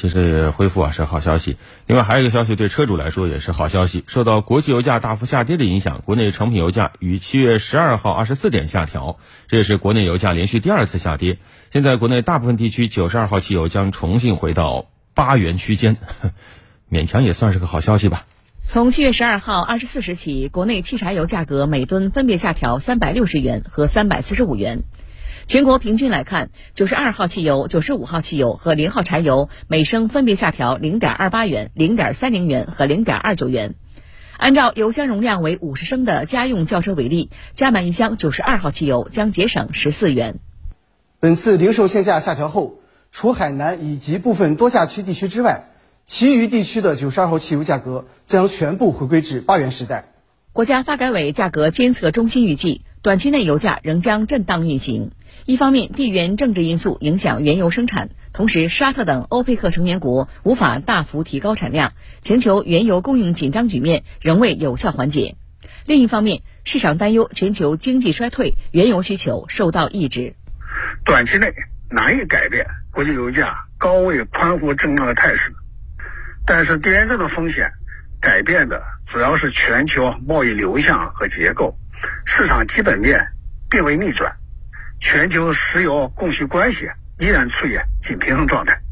其实也恢复啊是好消息。另外还有一个消息，对车主来说也是好消息。受到国际油价大幅下跌的影响，国内成品油价于七月十二号二十四点下调，这也是国内油价连续第二次下跌。现在国内大部分地区九十二号汽油将重新回到八元区间，勉强也算是个好消息吧。从七月十二号二十四时起，国内汽柴油价格每吨分别下调三百六十元和三百四十五元。全国平均来看，九十二号汽油、九十五号汽油和零号柴油每升分别下调零点二八元、零点三零元和零点二九元。按照油箱容量为五十升的家用轿车为例，加满一箱九十二号汽油将节省十四元。本次零售限价下调后，除海南以及部分多价区地区之外，其余地区的九十二号汽油价格将全部回归至八元时代。国家发改委价格监测中心预计，短期内油价仍将震荡运行。一方面，地缘政治因素影响原油生产，同时沙特等欧佩克成员国无法大幅提高产量，全球原油供应紧张局面仍未有效缓解。另一方面，市场担忧全球经济衰退，原油需求受到抑制。短期内难以改变国际油价高位宽幅震荡的态势，但是地缘政治风险改变的主要是全球贸易流向和结构，市场基本面并未逆转。全球石油供需关系依然处于紧平衡状态。